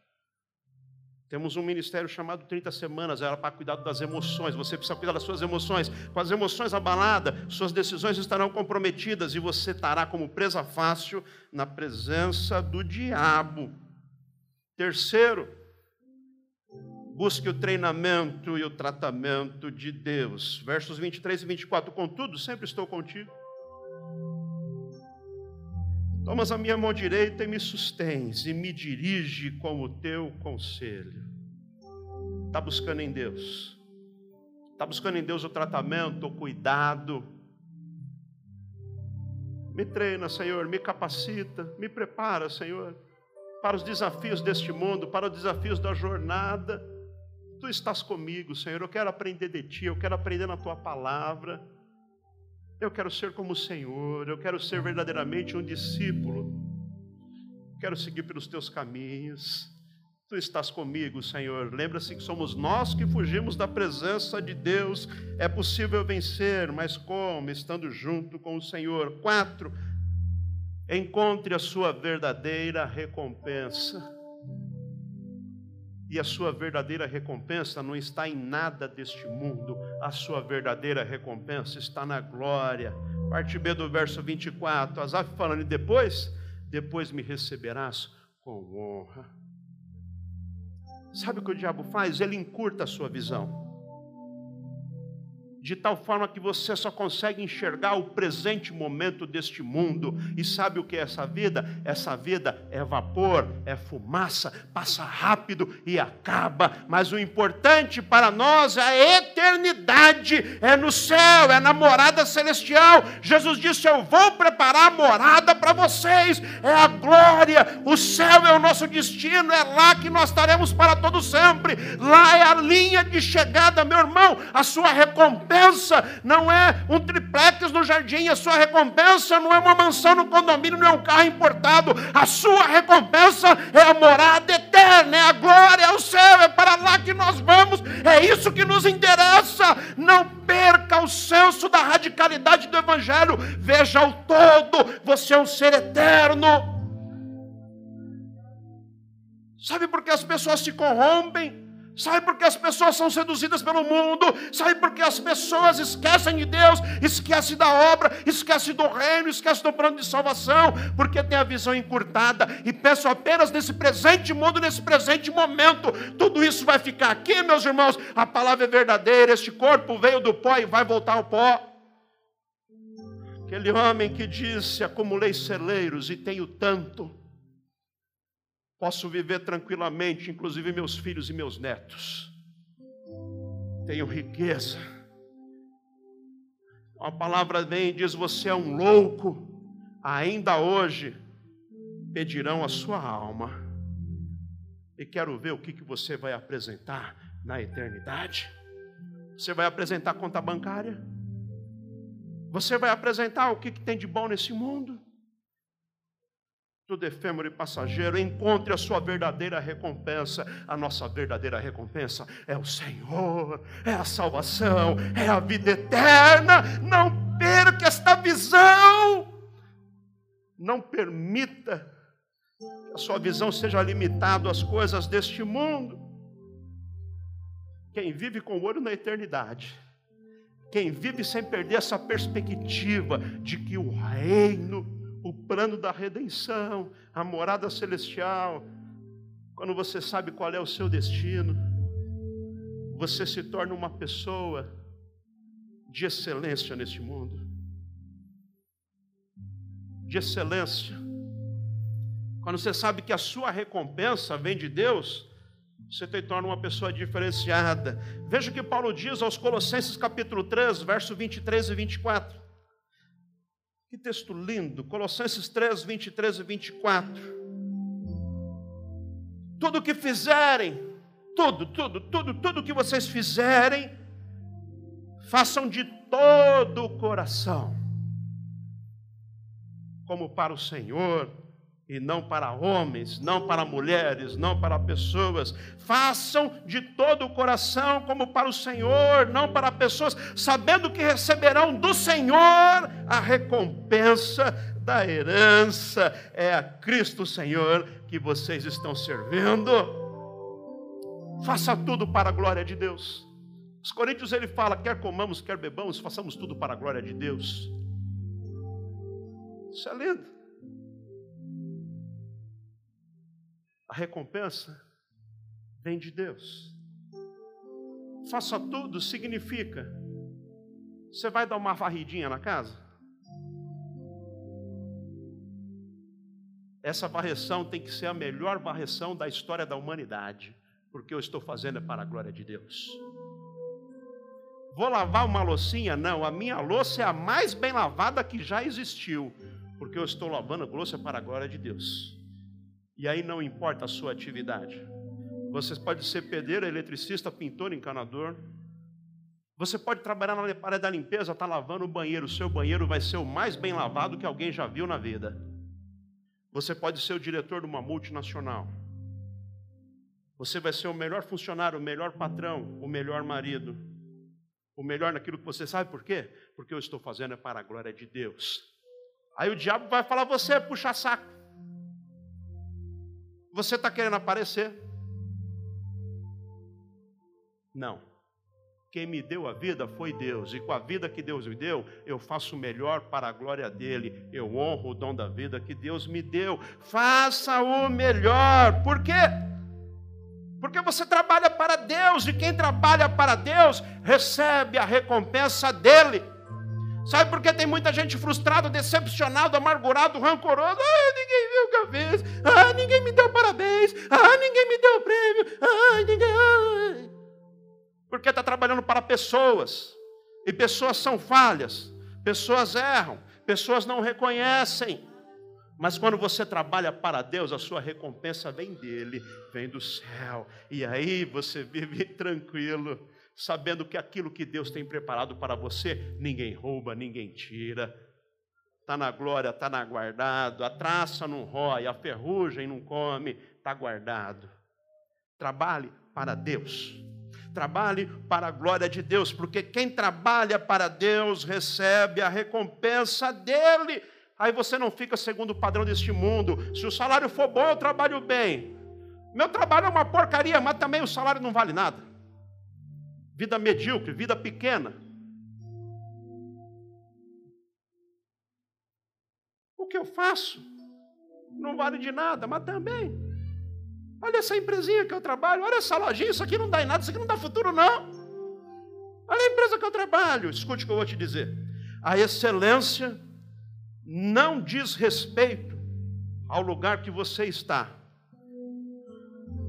Temos um ministério chamado 30 Semanas, era para cuidar das emoções. Você precisa cuidar das suas emoções. Com as emoções abaladas, suas decisões estarão comprometidas e você estará como presa fácil na presença do diabo. Terceiro, busque o treinamento e o tratamento de Deus. Versos 23 e 24. Contudo, sempre estou contigo. Tomas a minha mão direita e me sustens, e me dirige com o teu conselho. Está buscando em Deus. Está buscando em Deus o tratamento, o cuidado. Me treina, Senhor, me capacita, me prepara, Senhor, para os desafios deste mundo, para os desafios da jornada. Tu estás comigo, Senhor. Eu quero aprender de Ti, eu quero aprender na Tua palavra. Eu quero ser como o Senhor, eu quero ser verdadeiramente um discípulo. Quero seguir pelos teus caminhos. Tu estás comigo, Senhor. Lembra-se que somos nós que fugimos da presença de Deus. É possível vencer, mas como? Estando junto com o Senhor. Quatro, encontre a sua verdadeira recompensa. E a sua verdadeira recompensa não está em nada deste mundo, a sua verdadeira recompensa está na glória. Parte B do verso 24, Asaf falando, e depois, depois me receberás com honra. Sabe o que o diabo faz? Ele encurta a sua visão. De tal forma que você só consegue enxergar o presente momento deste mundo. E sabe o que é essa vida? Essa vida é vapor, é fumaça, passa rápido e acaba. Mas o importante para nós é a eternidade, é no céu, é na morada celestial. Jesus disse: Eu vou preparar a morada para vocês, é a glória, o céu é o nosso destino, é lá que nós estaremos para todo sempre. Lá é a linha de chegada, meu irmão, a sua recompensa recompensa não é um triplex no jardim, a sua recompensa não é uma mansão no condomínio, não é um carro importado, a sua recompensa é a morada eterna, é a glória, é o céu, é para lá que nós vamos, é isso que nos interessa. Não perca o senso da radicalidade do Evangelho, veja o todo, você é um ser eterno. Sabe por que as pessoas se corrompem? Sabe por que as pessoas são seduzidas pelo mundo? Sabe por que as pessoas esquecem de Deus, esquecem da obra, esquecem do reino, esquecem do plano de salvação? Porque tem a visão encurtada e pensam apenas nesse presente mundo, nesse presente momento. Tudo isso vai ficar aqui, meus irmãos. A palavra é verdadeira. Este corpo veio do pó e vai voltar ao pó. Aquele homem que disse: acumulei celeiros e tenho tanto Posso viver tranquilamente, inclusive meus filhos e meus netos. Tenho riqueza. A palavra vem e diz: Você é um louco. Ainda hoje pedirão a sua alma. E quero ver o que, que você vai apresentar na eternidade. Você vai apresentar conta bancária? Você vai apresentar o que, que tem de bom nesse mundo? Tudo efêmero e passageiro, encontre a sua verdadeira recompensa. A nossa verdadeira recompensa é o Senhor, é a salvação, é a vida eterna. Não perca esta visão. Não permita que a sua visão seja limitada às coisas deste mundo. Quem vive com o olho na eternidade, quem vive sem perder essa perspectiva de que o reino o plano da redenção, a morada celestial, quando você sabe qual é o seu destino, você se torna uma pessoa de excelência neste mundo. De excelência. Quando você sabe que a sua recompensa vem de Deus, você te torna uma pessoa diferenciada. Veja o que Paulo diz aos Colossenses capítulo 3, verso 23 e 24. Que texto lindo, Colossenses 3, 23 e 24. Tudo que fizerem, tudo, tudo, tudo, tudo que vocês fizerem, façam de todo o coração, como para o Senhor e não para homens, não para mulheres, não para pessoas. Façam de todo o coração como para o Senhor, não para pessoas, sabendo que receberão do Senhor a recompensa da herança. É a Cristo Senhor que vocês estão servindo. Faça tudo para a glória de Deus. Os Coríntios ele fala: quer comamos, quer bebamos, façamos tudo para a glória de Deus. Isso é lindo. A recompensa vem de Deus. Faça tudo significa você vai dar uma varridinha na casa? Essa varreção tem que ser a melhor varreção da história da humanidade, porque eu estou fazendo é para a glória de Deus. Vou lavar uma loucinha? Não, a minha louça é a mais bem lavada que já existiu, porque eu estou lavando a louça para a glória de Deus. E aí não importa a sua atividade. Você pode ser pedreiro, eletricista, pintor, encanador. Você pode trabalhar na área da limpeza, está lavando o banheiro. O seu banheiro vai ser o mais bem lavado que alguém já viu na vida. Você pode ser o diretor de uma multinacional. Você vai ser o melhor funcionário, o melhor patrão, o melhor marido, o melhor naquilo que você sabe por quê? Porque eu estou fazendo é para a glória de Deus. Aí o diabo vai falar: você é puxa saco. Você está querendo aparecer? Não. Quem me deu a vida foi Deus, e com a vida que Deus me deu, eu faço o melhor para a glória dele. Eu honro o dom da vida que Deus me deu. Faça o melhor. Por quê? Porque você trabalha para Deus, e quem trabalha para Deus recebe a recompensa dele. Sabe por que tem muita gente frustrada, decepcionada, amargurado, rancoroso? Ah, ninguém viu o que eu fiz. Ah, ninguém me deu parabéns. Ah, ninguém me deu prêmio. Ah, ninguém. Porque está trabalhando para pessoas. E pessoas são falhas. Pessoas erram. Pessoas não reconhecem. Mas quando você trabalha para Deus, a sua recompensa vem dele, vem do céu. E aí você vive tranquilo, sabendo que aquilo que Deus tem preparado para você, ninguém rouba, ninguém tira. Está na glória, está na guardado. A traça não rói, a ferrugem não come, está guardado. Trabalhe para Deus. Trabalhe para a glória de Deus, porque quem trabalha para Deus recebe a recompensa dele. Aí você não fica segundo o padrão deste mundo. Se o salário for bom, eu trabalho bem. Meu trabalho é uma porcaria, mas também o salário não vale nada. Vida medíocre, vida pequena. O que eu faço não vale de nada, mas também. Olha essa empresinha que eu trabalho, olha essa lojinha, isso aqui não dá em nada, isso aqui não dá futuro, não. Olha a empresa que eu trabalho. Escute o que eu vou te dizer. A excelência não diz respeito ao lugar que você está.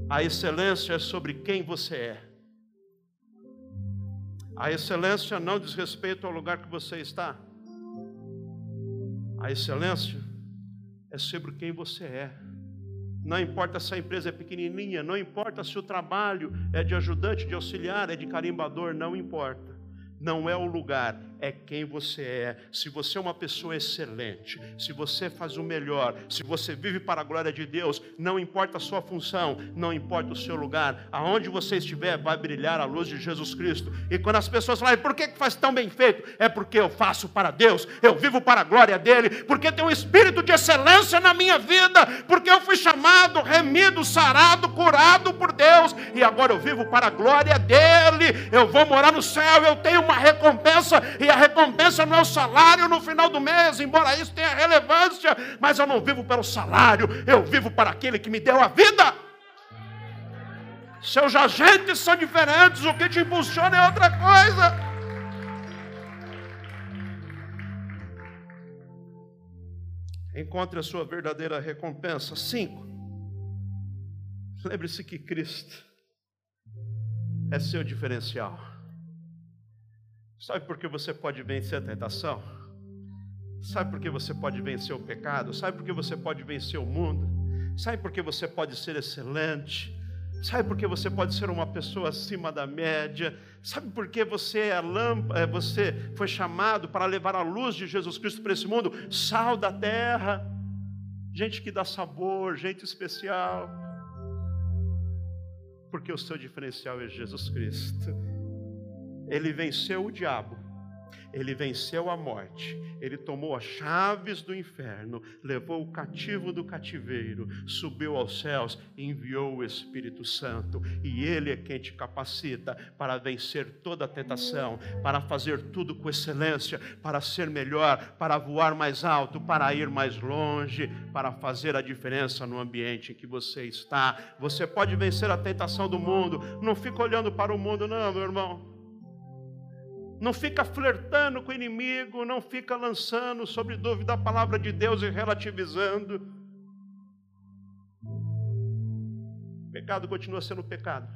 A excelência é sobre quem você é. A excelência não diz respeito ao lugar que você está. A excelência é sobre quem você é. Não importa se a empresa é pequenininha, não importa se o trabalho é de ajudante, de auxiliar, é de carimbador, não importa não é o lugar, é quem você é. Se você é uma pessoa excelente, se você faz o melhor, se você vive para a glória de Deus, não importa a sua função, não importa o seu lugar, aonde você estiver, vai brilhar a luz de Jesus Cristo. E quando as pessoas falam, por que faz tão bem feito? É porque eu faço para Deus, eu vivo para a glória dele, porque tem um espírito de excelência na minha vida, porque eu fui chamado, remido, sarado, curado por Deus, e agora eu vivo para a glória dele. Eu vou morar no céu, eu tenho uma recompensa, e a recompensa não é o salário no final do mês, embora isso tenha relevância, mas eu não vivo pelo salário, eu vivo para aquele que me deu a vida. Seus agentes são diferentes, o que te impulsiona é outra coisa. Encontre a sua verdadeira recompensa. Cinco. Lembre-se que Cristo é seu diferencial. Sabe por que você pode vencer a tentação? Sabe por que você pode vencer o pecado? Sabe por que você pode vencer o mundo? Sabe por que você pode ser excelente? Sabe por que você pode ser uma pessoa acima da média? Sabe por que você é lâmpada, é, você foi chamado para levar a luz de Jesus Cristo para esse mundo? Sal da terra, gente que dá sabor, gente especial. Porque o seu diferencial é Jesus Cristo. Ele venceu o diabo, ele venceu a morte, ele tomou as chaves do inferno, levou o cativo do cativeiro, subiu aos céus enviou o Espírito Santo. E ele é quem te capacita para vencer toda a tentação, para fazer tudo com excelência, para ser melhor, para voar mais alto, para ir mais longe, para fazer a diferença no ambiente em que você está. Você pode vencer a tentação do mundo, não fica olhando para o mundo, não, meu irmão. Não fica flertando com o inimigo, não fica lançando sobre dúvida a palavra de Deus e relativizando. O pecado continua sendo pecado.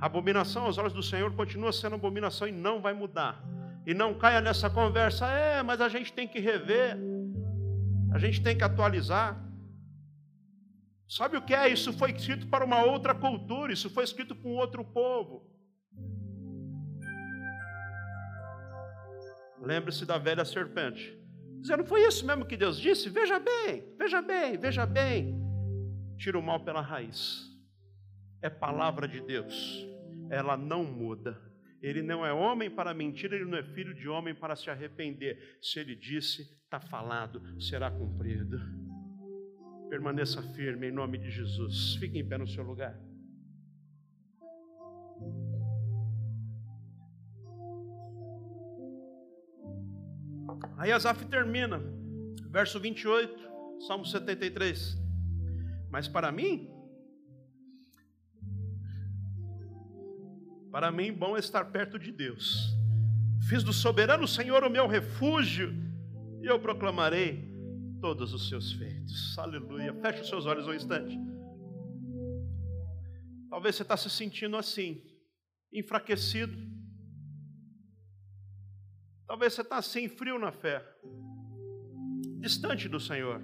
A abominação aos olhos do Senhor continua sendo abominação e não vai mudar. E não caia nessa conversa, é, mas a gente tem que rever, a gente tem que atualizar. Sabe o que é? Isso foi escrito para uma outra cultura, isso foi escrito para um outro povo. Lembre-se da velha serpente. Dizendo, foi isso mesmo que Deus disse? Veja bem, veja bem, veja bem. Tira o mal pela raiz. É palavra de Deus. Ela não muda. Ele não é homem para mentir, ele não é filho de homem para se arrepender. Se ele disse, está falado, será cumprido. Permaneça firme em nome de Jesus. Fique em pé no seu lugar. Aí Asaf termina, verso 28, Salmo 73. Mas para mim, para mim bom é estar perto de Deus. Fiz do soberano Senhor o meu refúgio e eu proclamarei todos os seus feitos. Aleluia. Feche os seus olhos um instante. Talvez você está se sentindo assim, enfraquecido Talvez você está assim, frio na fé, distante do Senhor.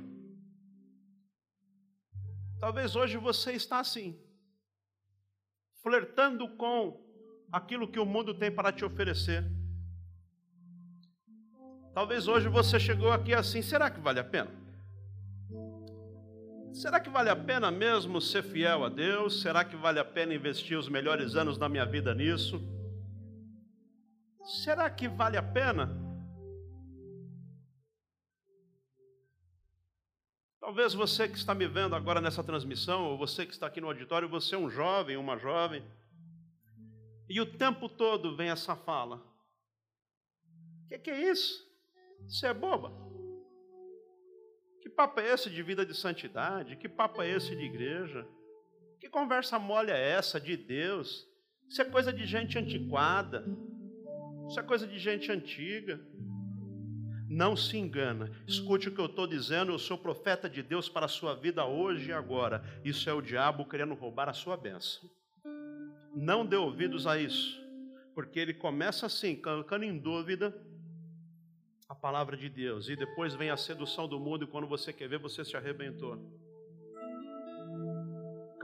Talvez hoje você está assim, flertando com aquilo que o mundo tem para te oferecer. Talvez hoje você chegou aqui assim, será que vale a pena? Será que vale a pena mesmo ser fiel a Deus? Será que vale a pena investir os melhores anos da minha vida nisso? Será que vale a pena? Talvez você que está me vendo agora nessa transmissão, ou você que está aqui no auditório, você é um jovem, uma jovem, e o tempo todo vem essa fala: O que, que é isso? Você é boba? Que papo é esse de vida de santidade? Que papo é esse de igreja? Que conversa mole é essa de Deus? Isso é coisa de gente antiquada. Isso é coisa de gente antiga. Não se engana. Escute o que eu estou dizendo. Eu sou profeta de Deus para a sua vida hoje e agora. Isso é o diabo querendo roubar a sua bênção. Não dê ouvidos a isso, porque ele começa assim, colocando em dúvida a palavra de Deus, e depois vem a sedução do mundo, e quando você quer ver, você se arrebentou.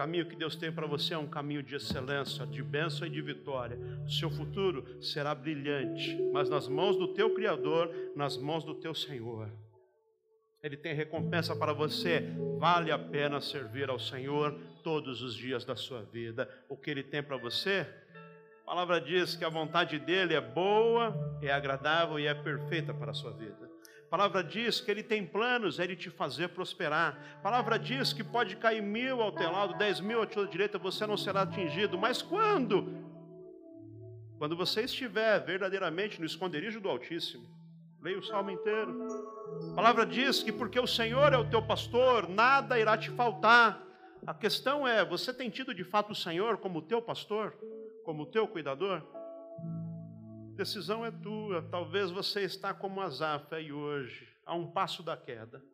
Caminho que Deus tem para você é um caminho de excelência, de bênção e de vitória. O seu futuro será brilhante, mas nas mãos do teu Criador, nas mãos do teu Senhor. Ele tem recompensa para você. Vale a pena servir ao Senhor todos os dias da sua vida. O que Ele tem para você a palavra diz que a vontade dele é boa, é agradável e é perfeita para a sua vida. A palavra diz que ele tem planos, é ele te fazer prosperar. A palavra diz que pode cair mil ao teu lado, dez mil à tua direita, você não será atingido. Mas quando? Quando você estiver verdadeiramente no esconderijo do Altíssimo. Leia o salmo inteiro. A palavra diz que porque o Senhor é o teu pastor, nada irá te faltar. A questão é: você tem tido de fato o Senhor como teu pastor? como teu cuidador? Decisão é tua. Talvez você está como Azaf aí hoje, a um passo da queda.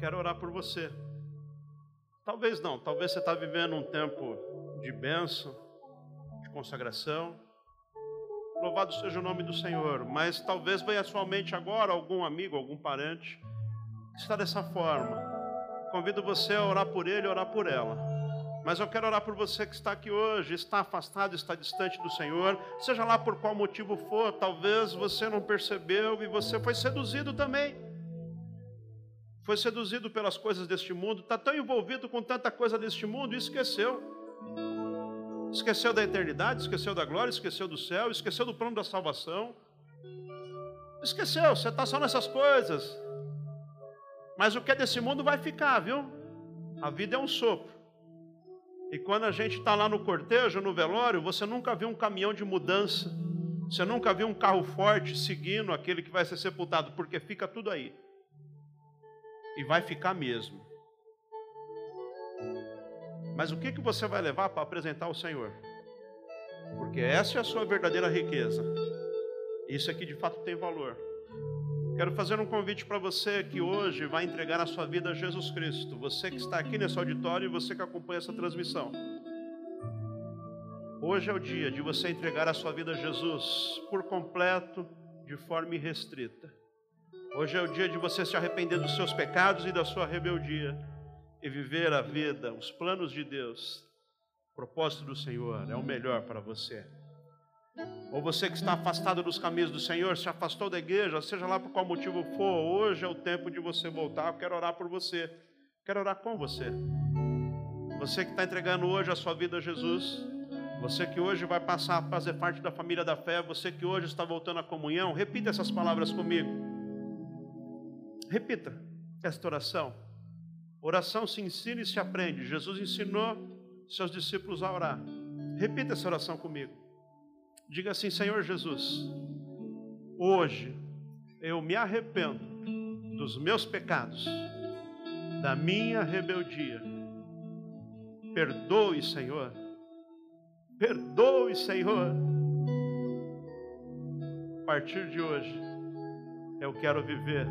Quero orar por você. Talvez não, talvez você está vivendo um tempo de bênção, de consagração. Louvado seja o nome do Senhor. Mas talvez venha à sua mente agora algum amigo, algum parente que está dessa forma. Convido você a orar por ele, orar por ela. Mas eu quero orar por você que está aqui hoje, está afastado, está distante do Senhor, seja lá por qual motivo for, talvez você não percebeu e você foi seduzido também. Foi seduzido pelas coisas deste mundo, está tão envolvido com tanta coisa deste mundo e esqueceu. Esqueceu da eternidade, esqueceu da glória, esqueceu do céu, esqueceu do plano da salvação. Esqueceu, você está só nessas coisas. Mas o que é desse mundo vai ficar, viu? A vida é um sopro. E quando a gente está lá no cortejo, no velório, você nunca viu um caminhão de mudança, você nunca viu um carro forte seguindo aquele que vai ser sepultado, porque fica tudo aí. E vai ficar mesmo. Mas o que, que você vai levar para apresentar ao Senhor? Porque essa é a sua verdadeira riqueza. Isso aqui de fato tem valor. Quero fazer um convite para você que hoje vai entregar a sua vida a Jesus Cristo. Você que está aqui nesse auditório e você que acompanha essa transmissão. Hoje é o dia de você entregar a sua vida a Jesus por completo, de forma irrestrita. Hoje é o dia de você se arrepender dos seus pecados e da sua rebeldia e viver a vida, os planos de Deus. O propósito do Senhor é o melhor para você. Ou você que está afastado dos caminhos do Senhor, se afastou da igreja, seja lá por qual motivo for, hoje é o tempo de você voltar. Eu quero orar por você, quero orar com você. Você que está entregando hoje a sua vida a Jesus, você que hoje vai passar a fazer parte da família da fé, você que hoje está voltando à comunhão, repita essas palavras comigo. Repita esta oração. Oração se ensina e se aprende. Jesus ensinou seus discípulos a orar. Repita essa oração comigo. Diga assim: Senhor Jesus, hoje eu me arrependo dos meus pecados, da minha rebeldia. Perdoe, Senhor, Perdoe, Senhor. A partir de hoje, eu quero viver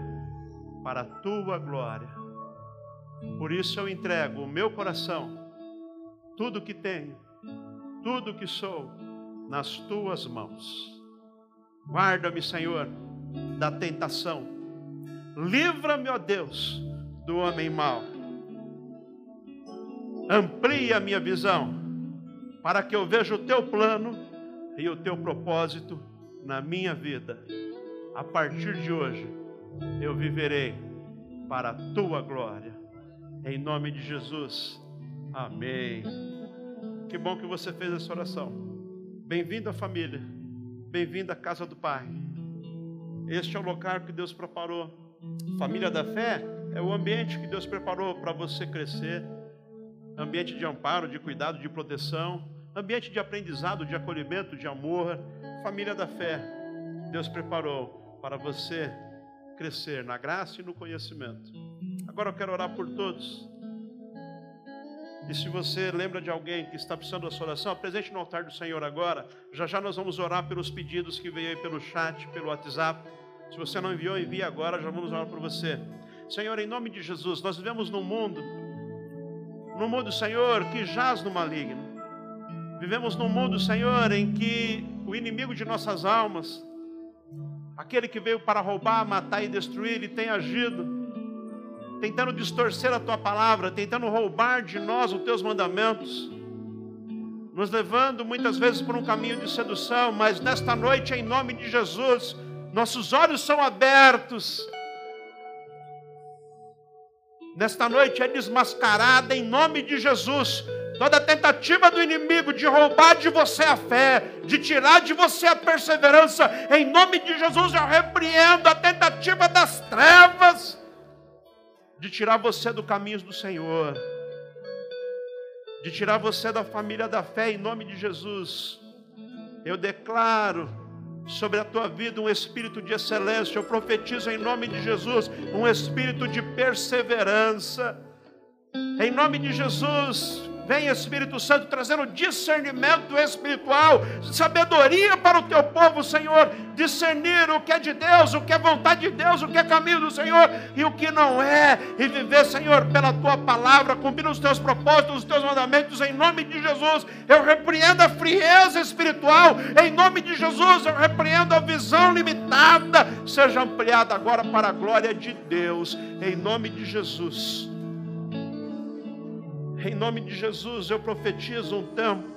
para a tua glória. Por isso eu entrego o meu coração, tudo que tenho, tudo que sou, nas tuas mãos. Guarda-me, Senhor, da tentação. Livra-me, ó Deus, do homem mau. Amplia a minha visão, para que eu veja o teu plano e o teu propósito na minha vida. A partir de hoje, eu viverei para a tua glória. Em nome de Jesus. Amém. Que bom que você fez essa oração. Bem-vindo à família. Bem-vindo à casa do Pai. Este é o local que Deus preparou. Família da fé é o ambiente que Deus preparou para você crescer. Ambiente de amparo, de cuidado, de proteção, ambiente de aprendizado, de acolhimento, de amor. Família da fé, Deus preparou para você crescer na graça e no conhecimento. Agora eu quero orar por todos. E se você lembra de alguém que está precisando da sua oração, apresente no altar do Senhor agora. Já já nós vamos orar pelos pedidos que veio aí pelo chat, pelo WhatsApp. Se você não enviou, envie agora, já vamos orar por você. Senhor, em nome de Jesus, nós vivemos num mundo, num mundo, Senhor, que jaz no maligno. Vivemos num mundo, Senhor, em que o inimigo de nossas almas, aquele que veio para roubar, matar e destruir, ele tem agido tentando distorcer a tua palavra, tentando roubar de nós os teus mandamentos, nos levando muitas vezes por um caminho de sedução, mas nesta noite, em nome de Jesus, nossos olhos são abertos. Nesta noite é desmascarada em nome de Jesus toda tentativa do inimigo de roubar de você a fé, de tirar de você a perseverança, em nome de Jesus eu repreendo a tentativa das trevas de tirar você do caminho do Senhor, de tirar você da família da fé, em nome de Jesus. Eu declaro sobre a tua vida um espírito de excelência, eu profetizo em nome de Jesus um espírito de perseverança. Em nome de Jesus, Vem Espírito Santo trazendo discernimento espiritual, sabedoria para o teu povo, Senhor, discernir o que é de Deus, o que é vontade de Deus, o que é caminho do Senhor e o que não é, e viver, Senhor, pela tua palavra, cumprindo os teus propósitos, os teus mandamentos, em nome de Jesus. Eu repreendo a frieza espiritual, em nome de Jesus, eu repreendo a visão limitada, seja ampliada agora para a glória de Deus, em nome de Jesus. Em nome de Jesus, eu profetizo um tempo,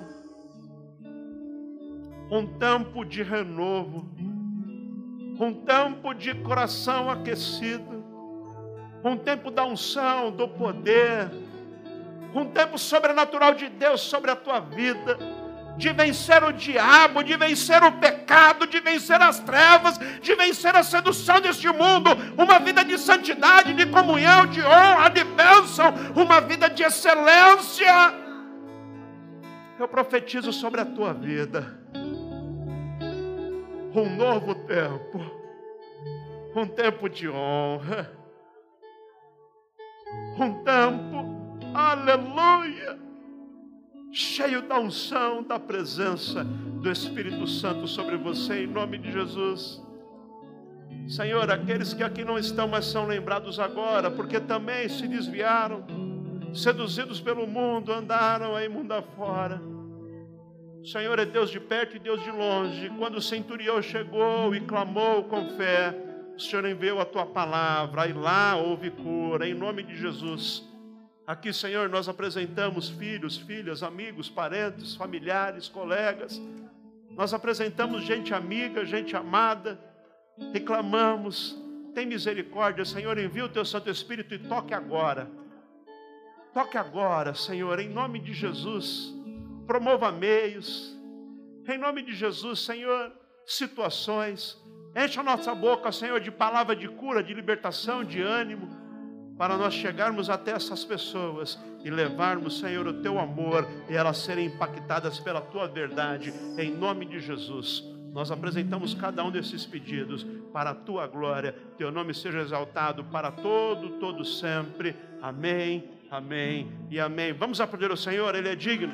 um tempo de renovo, um tempo de coração aquecido, um tempo da unção, do poder, um tempo sobrenatural de Deus sobre a tua vida de vencer o diabo, de vencer o pecado, de vencer as trevas, de vencer a sedução deste mundo, uma vida de santidade, de comunhão, de honra, de bênção, uma vida de excelência. Eu profetizo sobre a tua vida um novo tempo, um tempo de honra, um tempo, aleluia cheio da unção, da presença do Espírito Santo sobre você, em nome de Jesus. Senhor, aqueles que aqui não estão, mas são lembrados agora, porque também se desviaram, seduzidos pelo mundo, andaram aí mundo afora. Senhor é Deus de perto e Deus de longe. Quando o centurião chegou e clamou com fé, o Senhor enviou a tua palavra, e lá houve cura, em nome de Jesus. Aqui, Senhor, nós apresentamos filhos, filhas, amigos, parentes, familiares, colegas. Nós apresentamos gente amiga, gente amada. Reclamamos. Tem misericórdia, Senhor, envia o teu Santo Espírito e toque agora. Toque agora, Senhor, em nome de Jesus. Promova meios. Em nome de Jesus, Senhor, situações. Enche a nossa boca, Senhor, de palavra de cura, de libertação, de ânimo para nós chegarmos até essas pessoas e levarmos, Senhor, o teu amor e elas serem impactadas pela tua verdade, em nome de Jesus. Nós apresentamos cada um desses pedidos para a tua glória, teu nome seja exaltado para todo, todo sempre. Amém, amém e amém. Vamos aplaudir o Senhor, Ele é digno.